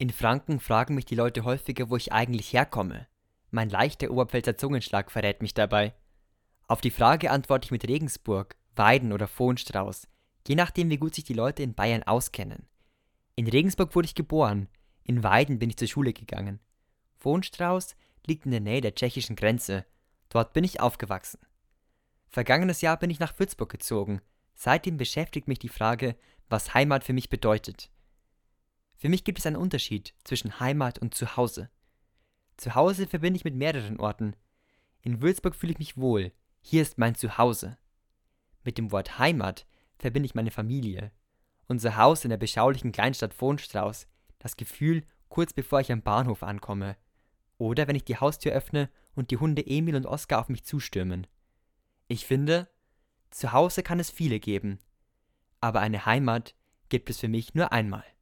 In Franken fragen mich die Leute häufiger, wo ich eigentlich herkomme. Mein leichter Oberpfälzer Zungenschlag verrät mich dabei. Auf die Frage antworte ich mit Regensburg, Weiden oder Vohnstrauß, je nachdem, wie gut sich die Leute in Bayern auskennen. In Regensburg wurde ich geboren, in Weiden bin ich zur Schule gegangen. Vohnstrauß liegt in der Nähe der tschechischen Grenze, dort bin ich aufgewachsen. Vergangenes Jahr bin ich nach Würzburg gezogen, seitdem beschäftigt mich die Frage, was Heimat für mich bedeutet. Für mich gibt es einen Unterschied zwischen Heimat und Zuhause. Zuhause verbinde ich mit mehreren Orten. In Würzburg fühle ich mich wohl, hier ist mein Zuhause. Mit dem Wort Heimat verbinde ich meine Familie. Unser Haus in der beschaulichen Kleinstadt Vohnstrauß, das Gefühl, kurz bevor ich am Bahnhof ankomme. Oder wenn ich die Haustür öffne und die Hunde Emil und Oskar auf mich zustürmen. Ich finde, zu Hause kann es viele geben, aber eine Heimat gibt es für mich nur einmal.